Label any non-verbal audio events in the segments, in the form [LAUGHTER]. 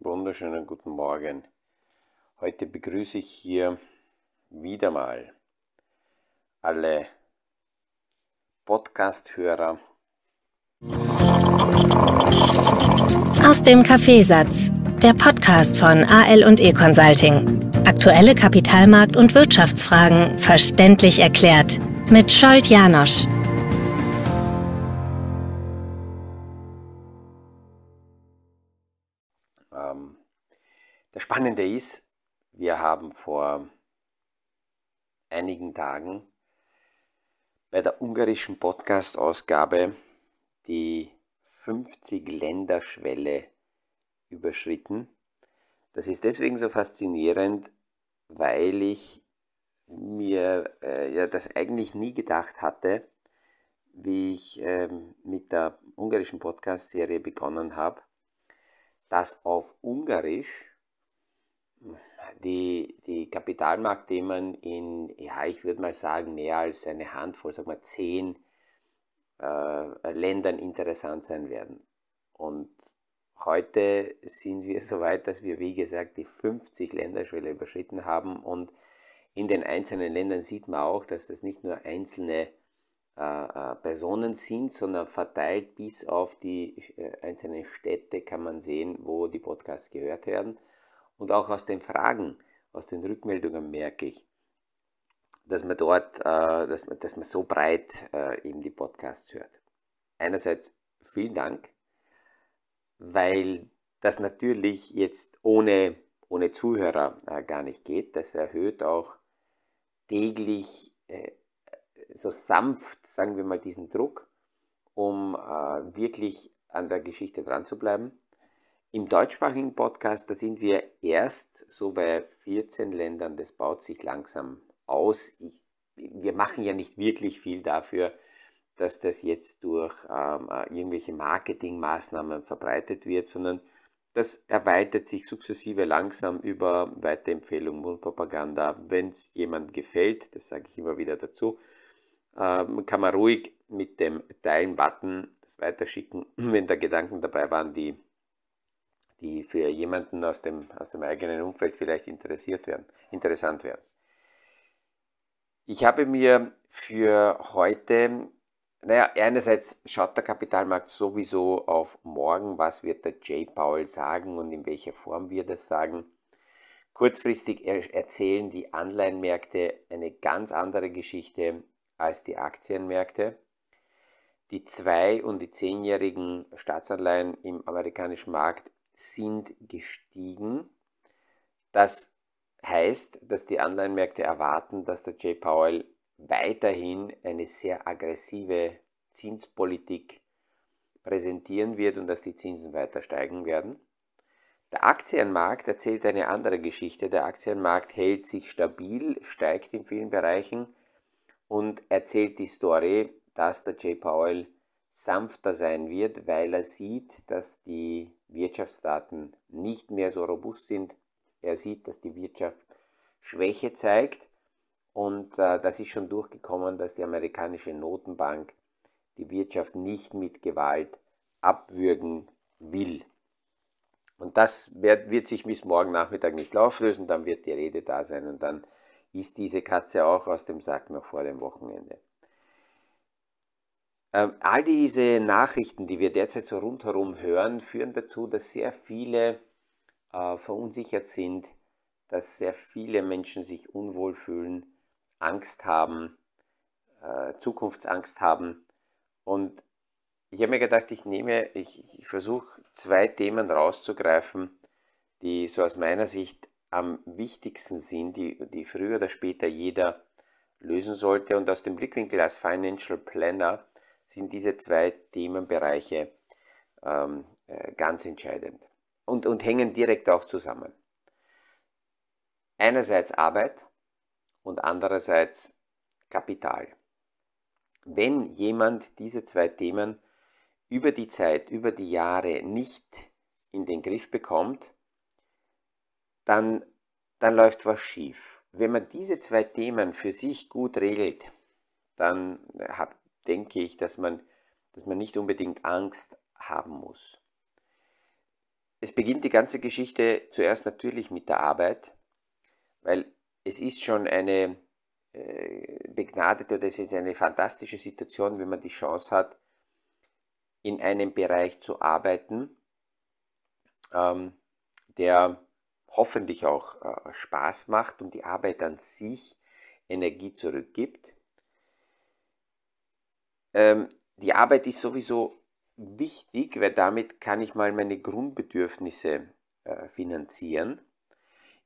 Wunderschönen guten Morgen. Heute begrüße ich hier wieder mal alle Podcast-Hörer. Aus dem Kaffeesatz, der Podcast von AL und E Consulting. Aktuelle Kapitalmarkt- und Wirtschaftsfragen verständlich erklärt mit Scholt Janosch. Ähm, das Spannende ist, wir haben vor einigen Tagen bei der ungarischen Podcast-Ausgabe die 50-Länderschwelle überschritten. Das ist deswegen so faszinierend, weil ich mir äh, ja das eigentlich nie gedacht hatte, wie ich ähm, mit der ungarischen Podcast-Serie begonnen habe, dass auf Ungarisch die, die Kapitalmarktthemen in, ja, ich würde mal sagen, mehr als eine Handvoll, sagen wir zehn äh, Ländern interessant sein werden. Und heute sind wir so weit, dass wir, wie gesagt, die 50 Länderschwelle überschritten haben. Und in den einzelnen Ländern sieht man auch, dass das nicht nur einzelne äh, äh Personen sind, sondern verteilt bis auf die äh, einzelnen Städte kann man sehen, wo die Podcasts gehört werden. Und auch aus den Fragen, aus den Rückmeldungen merke ich, dass man dort, äh, dass, man, dass man so breit äh, eben die Podcasts hört. Einerseits vielen Dank, weil das natürlich jetzt ohne, ohne Zuhörer äh, gar nicht geht. Das erhöht auch täglich äh, so sanft, sagen wir mal, diesen Druck, um äh, wirklich an der Geschichte dran zu bleiben. Im deutschsprachigen Podcast, da sind wir erst so bei 14 Ländern, das baut sich langsam aus. Ich, wir machen ja nicht wirklich viel dafür, dass das jetzt durch ähm, äh, irgendwelche Marketingmaßnahmen verbreitet wird, sondern das erweitert sich sukzessive langsam über Weiterempfehlung, Mundpropaganda. Wenn es jemand gefällt, das sage ich immer wieder dazu, ähm, kann man ruhig mit dem Teilen-Button das weiterschicken, [CLEARS THROAT] wenn da Gedanken dabei waren, die die für jemanden aus dem, aus dem eigenen Umfeld vielleicht interessiert werden, interessant werden. Ich habe mir für heute, naja, einerseits schaut der Kapitalmarkt sowieso auf morgen, was wird der Jay Powell sagen und in welcher Form wir das sagen. Kurzfristig erzählen die Anleihenmärkte eine ganz andere Geschichte als die Aktienmärkte. Die zwei- und die zehnjährigen Staatsanleihen im amerikanischen Markt sind gestiegen. Das heißt, dass die Anleihenmärkte erwarten, dass der Jay Powell weiterhin eine sehr aggressive Zinspolitik präsentieren wird und dass die Zinsen weiter steigen werden. Der Aktienmarkt erzählt eine andere Geschichte. Der Aktienmarkt hält sich stabil, steigt in vielen Bereichen und erzählt die Story, dass der Jay Powell sanfter sein wird, weil er sieht, dass die Wirtschaftsdaten nicht mehr so robust sind. Er sieht, dass die Wirtschaft Schwäche zeigt und äh, das ist schon durchgekommen, dass die amerikanische Notenbank die Wirtschaft nicht mit Gewalt abwürgen will. Und das wird, wird sich bis morgen Nachmittag nicht auflösen, dann wird die Rede da sein und dann ist diese Katze auch aus dem Sack noch vor dem Wochenende. Ähm, all diese Nachrichten, die wir derzeit so rundherum hören, führen dazu, dass sehr viele äh, verunsichert sind, dass sehr viele Menschen sich unwohl fühlen, Angst haben, äh, Zukunftsangst haben. Und ich habe mir gedacht, ich nehme, ich, ich versuche zwei Themen rauszugreifen, die so aus meiner Sicht am wichtigsten sind, die, die früher oder später jeder lösen sollte. Und aus dem Blickwinkel als Financial Planner sind diese zwei Themenbereiche ähm, äh, ganz entscheidend und, und hängen direkt auch zusammen. Einerseits Arbeit und andererseits Kapital. Wenn jemand diese zwei Themen über die Zeit, über die Jahre nicht in den Griff bekommt, dann, dann läuft was schief. Wenn man diese zwei Themen für sich gut regelt, dann hat denke ich, dass man, dass man nicht unbedingt Angst haben muss. Es beginnt die ganze Geschichte zuerst natürlich mit der Arbeit, weil es ist schon eine äh, begnadete oder es ist eine fantastische Situation, wenn man die Chance hat, in einem Bereich zu arbeiten, ähm, der hoffentlich auch äh, Spaß macht und die Arbeit an sich Energie zurückgibt. Ähm, die Arbeit ist sowieso wichtig, weil damit kann ich mal meine Grundbedürfnisse äh, finanzieren.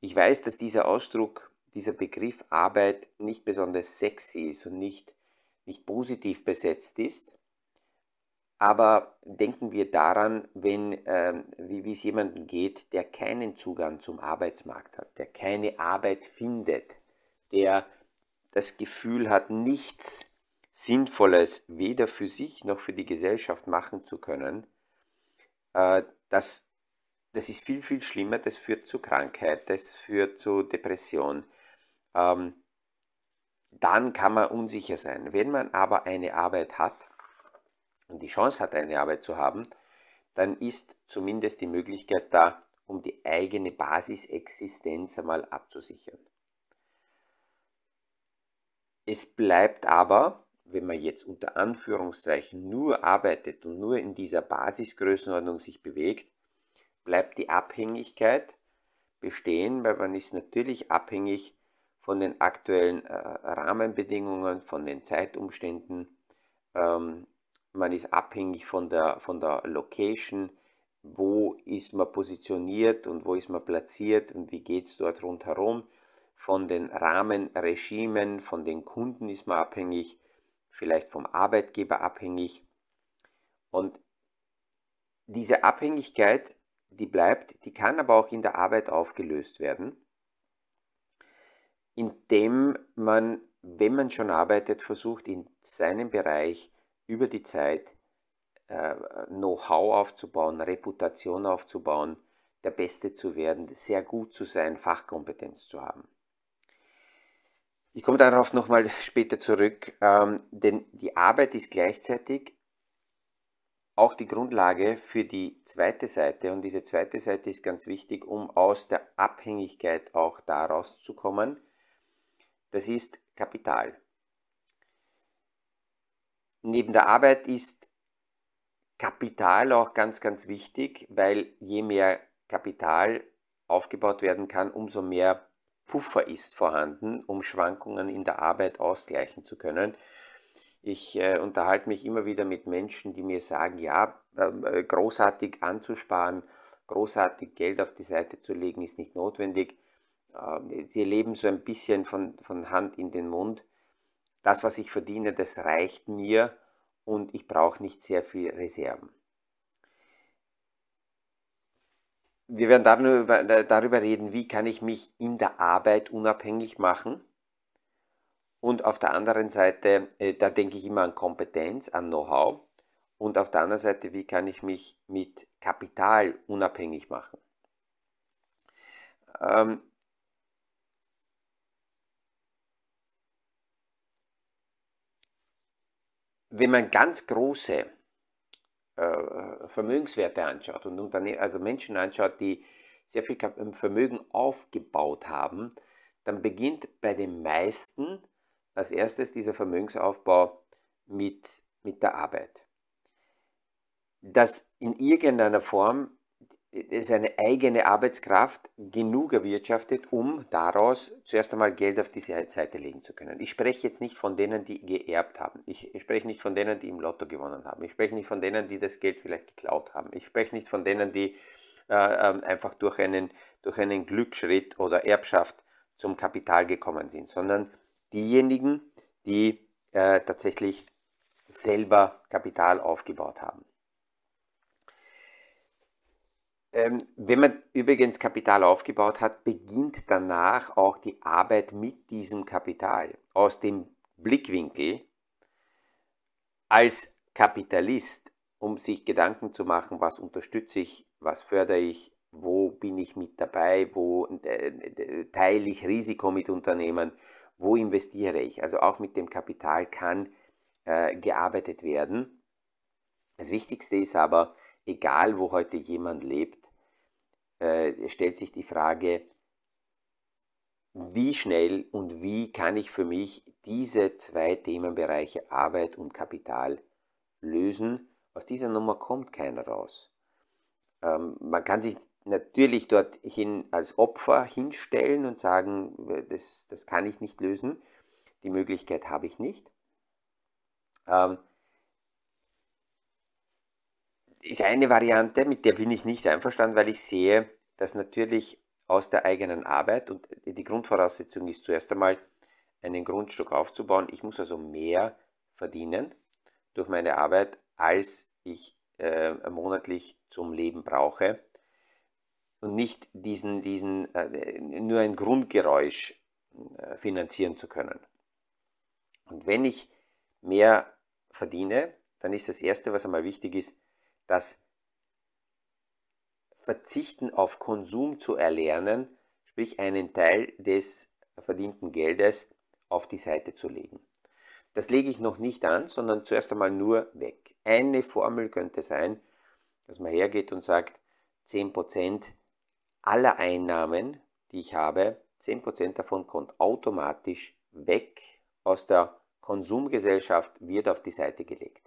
Ich weiß, dass dieser Ausdruck, dieser Begriff Arbeit nicht besonders sexy ist und nicht, nicht positiv besetzt ist. Aber denken wir daran, wenn, äh, wie, wie es jemandem geht, der keinen Zugang zum Arbeitsmarkt hat, der keine Arbeit findet, der das Gefühl hat, nichts Sinnvolles weder für sich noch für die Gesellschaft machen zu können, äh, das, das ist viel, viel schlimmer, das führt zu Krankheit, das führt zu Depression. Ähm, dann kann man unsicher sein. Wenn man aber eine Arbeit hat und die Chance hat, eine Arbeit zu haben, dann ist zumindest die Möglichkeit da, um die eigene Basisexistenz einmal abzusichern. Es bleibt aber, wenn man jetzt unter Anführungszeichen nur arbeitet und nur in dieser Basisgrößenordnung sich bewegt, bleibt die Abhängigkeit bestehen, weil man ist natürlich abhängig von den aktuellen äh, Rahmenbedingungen, von den Zeitumständen. Ähm, man ist abhängig von der, von der Location, wo ist man positioniert und wo ist man platziert und wie geht es dort rundherum von den Rahmenregimen, von den Kunden ist man abhängig, vielleicht vom Arbeitgeber abhängig. Und diese Abhängigkeit, die bleibt, die kann aber auch in der Arbeit aufgelöst werden, indem man, wenn man schon arbeitet, versucht, in seinem Bereich über die Zeit äh, Know-how aufzubauen, Reputation aufzubauen, der Beste zu werden, sehr gut zu sein, Fachkompetenz zu haben. Ich komme darauf nochmal später zurück, ähm, denn die Arbeit ist gleichzeitig auch die Grundlage für die zweite Seite und diese zweite Seite ist ganz wichtig, um aus der Abhängigkeit auch daraus zu kommen. Das ist Kapital. Neben der Arbeit ist Kapital auch ganz, ganz wichtig, weil je mehr Kapital aufgebaut werden kann, umso mehr Puffer ist vorhanden, um Schwankungen in der Arbeit ausgleichen zu können. Ich äh, unterhalte mich immer wieder mit Menschen, die mir sagen, ja, ähm, äh, großartig anzusparen, großartig Geld auf die Seite zu legen, ist nicht notwendig. Äh, sie leben so ein bisschen von, von Hand in den Mund. Das, was ich verdiene, das reicht mir und ich brauche nicht sehr viel Reserven. wir werden darüber, darüber reden, wie kann ich mich in der Arbeit unabhängig machen. Und auf der anderen Seite, äh, da denke ich immer an Kompetenz, an Know-how. Und auf der anderen Seite, wie kann ich mich mit Kapital unabhängig machen. Ähm, wenn man ganz große äh, Vermögenswerte anschaut und Unterne also Menschen anschaut, die sehr viel Vermögen aufgebaut haben, dann beginnt bei den meisten als erstes dieser Vermögensaufbau mit, mit der Arbeit. Dass in irgendeiner Form seine eigene Arbeitskraft genug erwirtschaftet, um daraus zuerst einmal Geld auf die Seite legen zu können. Ich spreche jetzt nicht von denen, die geerbt haben. Ich spreche nicht von denen, die im Lotto gewonnen haben. Ich spreche nicht von denen, die das Geld vielleicht geklaut haben. Ich spreche nicht von denen, die äh, äh, einfach durch einen, durch einen Glücksschritt oder Erbschaft zum Kapital gekommen sind, sondern diejenigen, die äh, tatsächlich selber Kapital aufgebaut haben. Ähm, wenn man übrigens Kapital aufgebaut hat, beginnt danach auch die Arbeit mit diesem Kapital. Aus dem Blickwinkel als Kapitalist, um sich Gedanken zu machen, was unterstütze ich, was fördere ich, wo bin ich mit dabei, wo äh, teile ich Risiko mit Unternehmen, wo investiere ich. Also auch mit dem Kapital kann äh, gearbeitet werden. Das Wichtigste ist aber, egal wo heute jemand lebt, äh, stellt sich die Frage, wie schnell und wie kann ich für mich diese zwei Themenbereiche Arbeit und Kapital lösen. Aus dieser Nummer kommt keiner raus. Ähm, man kann sich natürlich dorthin als Opfer hinstellen und sagen, das, das kann ich nicht lösen. Die Möglichkeit habe ich nicht. Ähm, ist eine Variante, mit der bin ich nicht einverstanden, weil ich sehe, dass natürlich aus der eigenen Arbeit und die Grundvoraussetzung ist zuerst einmal einen Grundstück aufzubauen. Ich muss also mehr verdienen durch meine Arbeit, als ich äh, monatlich zum Leben brauche und nicht diesen, diesen äh, nur ein Grundgeräusch äh, finanzieren zu können. Und wenn ich mehr verdiene, dann ist das Erste, was einmal wichtig ist, das Verzichten auf Konsum zu erlernen, sprich einen Teil des verdienten Geldes auf die Seite zu legen. Das lege ich noch nicht an, sondern zuerst einmal nur weg. Eine Formel könnte sein, dass man hergeht und sagt, 10% aller Einnahmen, die ich habe, 10% davon kommt automatisch weg aus der Konsumgesellschaft, wird auf die Seite gelegt.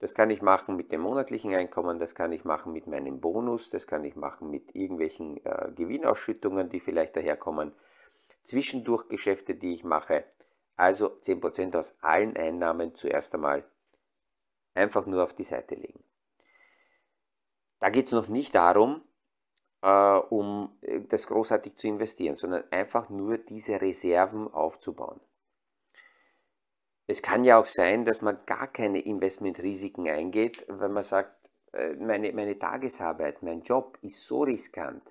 Das kann ich machen mit dem monatlichen Einkommen, das kann ich machen mit meinem Bonus, das kann ich machen mit irgendwelchen äh, Gewinnausschüttungen, die vielleicht daherkommen, zwischendurch Geschäfte, die ich mache. Also 10% aus allen Einnahmen zuerst einmal einfach nur auf die Seite legen. Da geht es noch nicht darum, äh, um äh, das großartig zu investieren, sondern einfach nur diese Reserven aufzubauen. Es kann ja auch sein, dass man gar keine Investmentrisiken eingeht, wenn man sagt, äh, meine, meine Tagesarbeit, mein Job ist so riskant,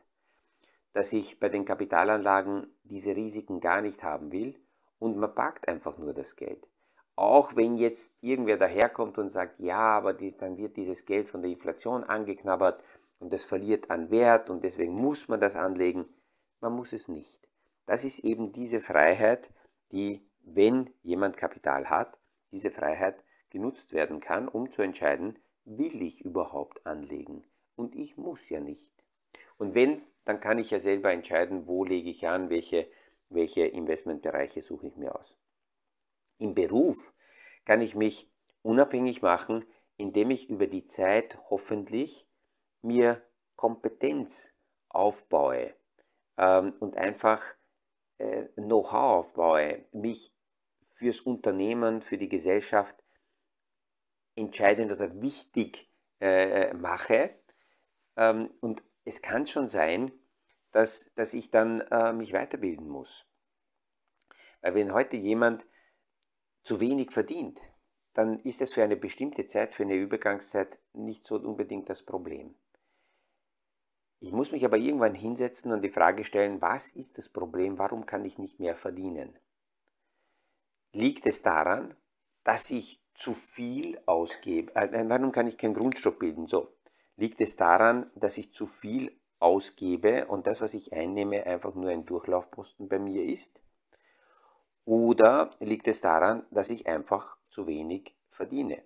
dass ich bei den Kapitalanlagen diese Risiken gar nicht haben will und man packt einfach nur das Geld. Auch wenn jetzt irgendwer daherkommt und sagt, ja, aber die, dann wird dieses Geld von der Inflation angeknabbert und das verliert an Wert und deswegen muss man das anlegen. Man muss es nicht. Das ist eben diese Freiheit, die wenn jemand Kapital hat, diese Freiheit genutzt werden kann, um zu entscheiden, will ich überhaupt anlegen? Und ich muss ja nicht. Und wenn, dann kann ich ja selber entscheiden, wo lege ich an, welche, welche Investmentbereiche suche ich mir aus. Im Beruf kann ich mich unabhängig machen, indem ich über die Zeit hoffentlich mir Kompetenz aufbaue ähm, und einfach äh, Know-how aufbaue, mich fürs Unternehmen, für die Gesellschaft entscheidend oder wichtig äh, mache. Ähm, und es kann schon sein, dass, dass ich dann äh, mich weiterbilden muss. Weil wenn heute jemand zu wenig verdient, dann ist es für eine bestimmte Zeit, für eine Übergangszeit nicht so unbedingt das Problem. Ich muss mich aber irgendwann hinsetzen und die Frage stellen, was ist das Problem, warum kann ich nicht mehr verdienen? Liegt es daran, dass ich zu viel ausgebe? Äh, warum kann ich keinen Grundstock bilden? So, liegt es daran, dass ich zu viel ausgebe und das, was ich einnehme, einfach nur ein Durchlaufposten bei mir ist? Oder liegt es daran, dass ich einfach zu wenig verdiene?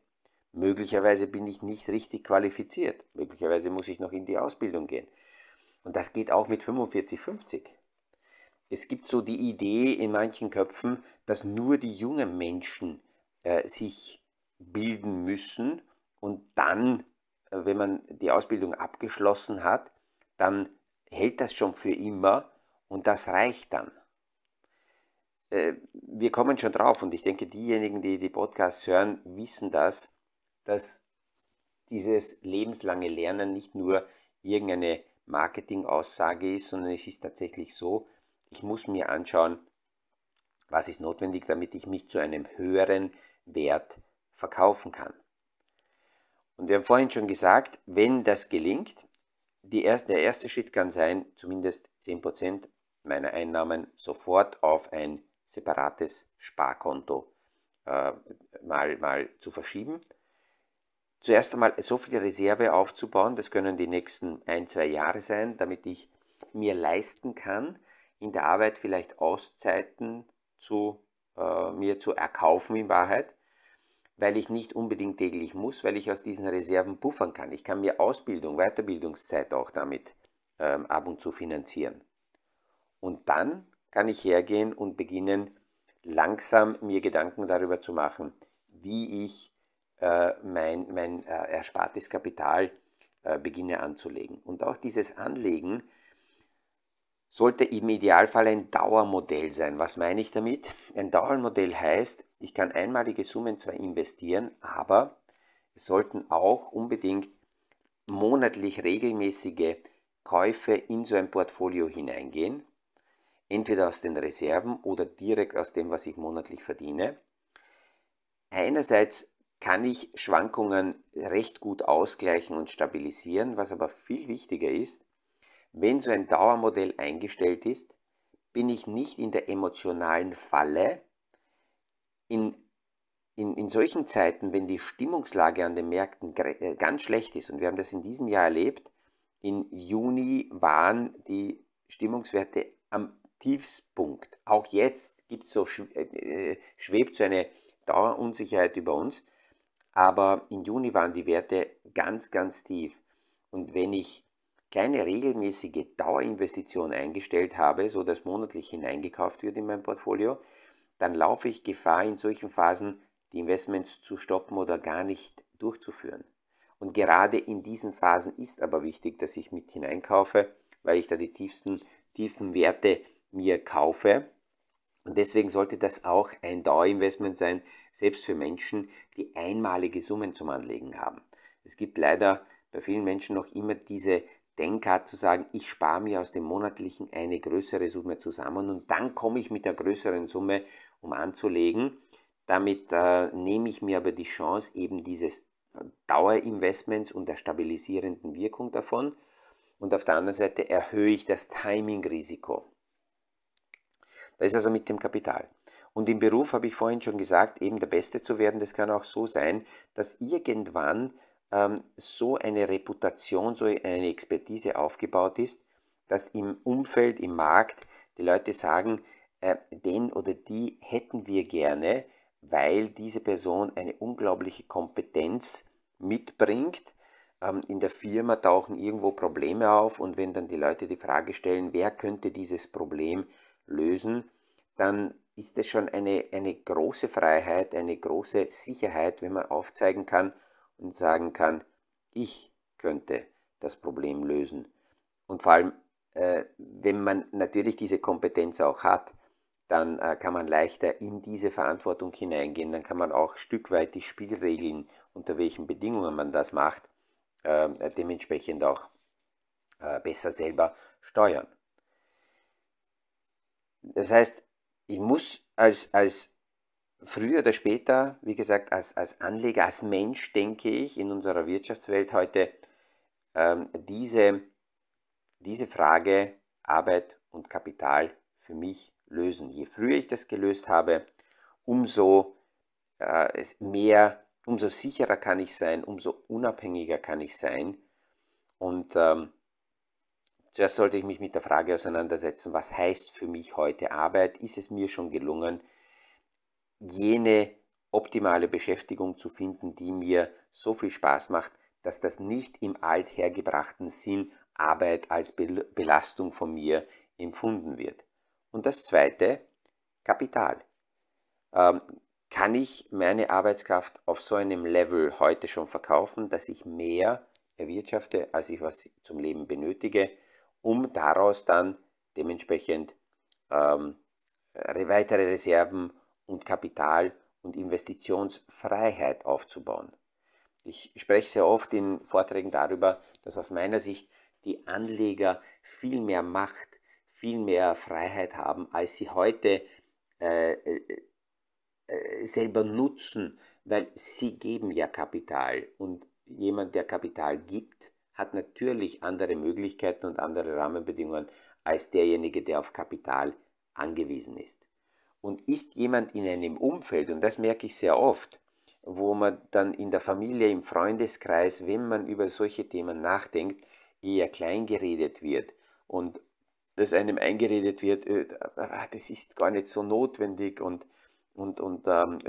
Möglicherweise bin ich nicht richtig qualifiziert. Möglicherweise muss ich noch in die Ausbildung gehen. Und das geht auch mit 45, 50. Es gibt so die Idee in manchen Köpfen, dass nur die jungen Menschen äh, sich bilden müssen und dann, äh, wenn man die Ausbildung abgeschlossen hat, dann hält das schon für immer und das reicht dann. Äh, wir kommen schon drauf und ich denke, diejenigen, die die Podcasts hören, wissen das, dass dieses lebenslange Lernen nicht nur irgendeine Marketing-Aussage ist, sondern es ist tatsächlich so, ich muss mir anschauen, was ist notwendig, damit ich mich zu einem höheren Wert verkaufen kann. Und wir haben vorhin schon gesagt, wenn das gelingt, erste, der erste Schritt kann sein, zumindest 10% meiner Einnahmen sofort auf ein separates Sparkonto äh, mal, mal zu verschieben zuerst einmal so viel Reserve aufzubauen, das können die nächsten ein, zwei Jahre sein, damit ich mir leisten kann, in der Arbeit vielleicht Auszeiten zu, äh, mir zu erkaufen in Wahrheit. weil ich nicht unbedingt täglich muss, weil ich aus diesen Reserven puffern kann. Ich kann mir Ausbildung, Weiterbildungszeit auch damit ähm, ab und zu finanzieren. Und dann kann ich hergehen und beginnen, langsam mir Gedanken darüber zu machen, wie ich äh, mein, mein äh, erspartes Kapital äh, beginne anzulegen. Und auch dieses Anlegen sollte im Idealfall ein Dauermodell sein. Was meine ich damit? Ein Dauermodell heißt, ich kann einmalige Summen zwar investieren, aber es sollten auch unbedingt monatlich regelmäßige Käufe in so ein Portfolio hineingehen, entweder aus den Reserven oder direkt aus dem, was ich monatlich verdiene. Einerseits kann ich Schwankungen recht gut ausgleichen und stabilisieren, was aber viel wichtiger ist, wenn so ein Dauermodell eingestellt ist, bin ich nicht in der emotionalen Falle. In, in, in solchen Zeiten, wenn die Stimmungslage an den Märkten äh, ganz schlecht ist, und wir haben das in diesem Jahr erlebt, im Juni waren die Stimmungswerte am Tiefspunkt. Auch jetzt gibt so, äh, schwebt so eine Dauerunsicherheit über uns, aber im Juni waren die Werte ganz, ganz tief. Und wenn ich keine regelmäßige Dauerinvestition eingestellt habe, so dass monatlich hineingekauft wird in mein Portfolio, dann laufe ich Gefahr, in solchen Phasen die Investments zu stoppen oder gar nicht durchzuführen. Und gerade in diesen Phasen ist aber wichtig, dass ich mit hineinkaufe, weil ich da die tiefsten, tiefen Werte mir kaufe. Und deswegen sollte das auch ein Dauerinvestment sein, selbst für Menschen, die einmalige Summen zum Anlegen haben. Es gibt leider bei vielen Menschen noch immer diese Denkart zu sagen, ich spare mir aus dem monatlichen eine größere Summe zusammen und dann komme ich mit der größeren Summe, um anzulegen. Damit äh, nehme ich mir aber die Chance eben dieses Dauerinvestments und der stabilisierenden Wirkung davon. Und auf der anderen Seite erhöhe ich das Timing-Risiko. Das ist also mit dem Kapital. Und im Beruf habe ich vorhin schon gesagt, eben der Beste zu werden, das kann auch so sein, dass irgendwann ähm, so eine Reputation, so eine Expertise aufgebaut ist, dass im Umfeld, im Markt die Leute sagen, äh, den oder die hätten wir gerne, weil diese Person eine unglaubliche Kompetenz mitbringt. Ähm, in der Firma tauchen irgendwo Probleme auf und wenn dann die Leute die Frage stellen, wer könnte dieses Problem lösen, dann ist es schon eine, eine große Freiheit, eine große Sicherheit, wenn man aufzeigen kann, und sagen kann, ich könnte das Problem lösen. Und vor allem, äh, wenn man natürlich diese Kompetenz auch hat, dann äh, kann man leichter in diese Verantwortung hineingehen. Dann kann man auch ein Stück weit die Spielregeln, unter welchen Bedingungen man das macht, äh, dementsprechend auch äh, besser selber steuern. Das heißt, ich muss als, als früher oder später, wie gesagt, als, als Anleger, als Mensch, denke ich, in unserer Wirtschaftswelt heute ähm, diese, diese Frage Arbeit und Kapital für mich lösen. Je früher ich das gelöst habe, umso äh, mehr, umso sicherer kann ich sein, umso unabhängiger kann ich sein. Und ähm, zuerst sollte ich mich mit der Frage auseinandersetzen, was heißt für mich heute Arbeit? Ist es mir schon gelungen, jene optimale Beschäftigung zu finden, die mir so viel Spaß macht, dass das nicht im althergebrachten Sinn Arbeit als Belastung von mir empfunden wird. Und das Zweite, Kapital. Ähm, kann ich meine Arbeitskraft auf so einem Level heute schon verkaufen, dass ich mehr erwirtschafte, als ich was zum Leben benötige, um daraus dann dementsprechend ähm, weitere Reserven und Kapital- und Investitionsfreiheit aufzubauen. Ich spreche sehr oft in Vorträgen darüber, dass aus meiner Sicht die Anleger viel mehr Macht, viel mehr Freiheit haben, als sie heute äh, äh, äh, selber nutzen, weil sie geben ja Kapital und jemand, der Kapital gibt, hat natürlich andere Möglichkeiten und andere Rahmenbedingungen als derjenige, der auf Kapital angewiesen ist. Und ist jemand in einem Umfeld, und das merke ich sehr oft, wo man dann in der Familie, im Freundeskreis, wenn man über solche Themen nachdenkt, eher klein geredet wird und dass einem eingeredet wird, äh, das ist gar nicht so notwendig und und, und ähm,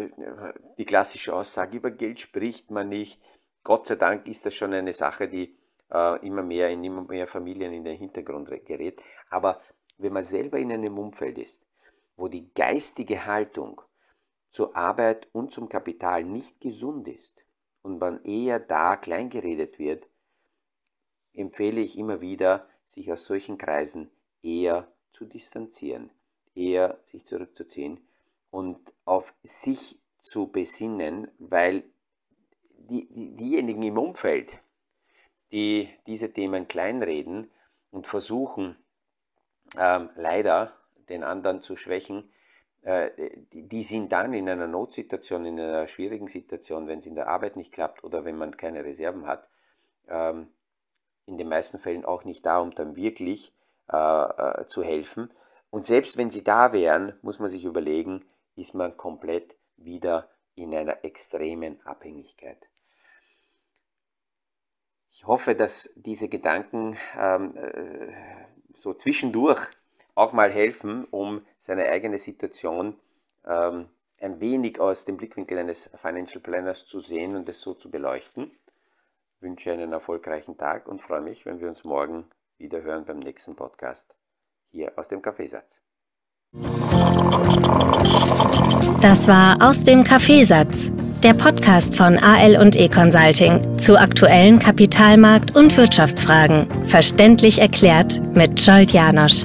die klassische Aussage, über Geld spricht man nicht. Gott sei Dank ist das schon eine Sache, die äh, immer mehr in immer mehr Familien in den Hintergrund gerät. Aber wenn man selber in einem Umfeld ist, wo die geistige Haltung zur Arbeit und zum Kapital nicht gesund ist und man eher da kleingeredet wird, empfehle ich immer wieder, sich aus solchen Kreisen eher zu distanzieren, eher sich zurückzuziehen und auf sich zu besinnen, weil die, die, diejenigen im Umfeld, die diese Themen kleinreden und versuchen, ähm, leider den anderen zu schwächen, äh, die, sind dann in einer Notsituation, in einer schwierigen Situation, wenn es in der Arbeit nicht klappt oder wenn man keine Reserven hat, ähm, in den meisten Fällen auch nicht da, um dann wirklich äh, äh, zu helfen. Und selbst wenn sie da wären, muss man sich überlegen, ist man komplett wieder in einer extremen Abhängigkeit. Ich hoffe, dass diese Gedanken ähm, äh, so zwischendurch auch mal helfen, um seine eigene Situation ähm, ein wenig aus dem Blickwinkel eines Financial Planners zu sehen und es so zu beleuchten. Ich wünsche einen erfolgreichen Tag und freue mich, wenn wir uns morgen wieder hören beim nächsten Podcast hier aus dem Kaffeesatz. Das war aus dem Kaffeesatz der Podcast von AL und E Consulting zu aktuellen Kapitalmarkt- und Wirtschaftsfragen. Verständlich erklärt mit Scholt Janosch.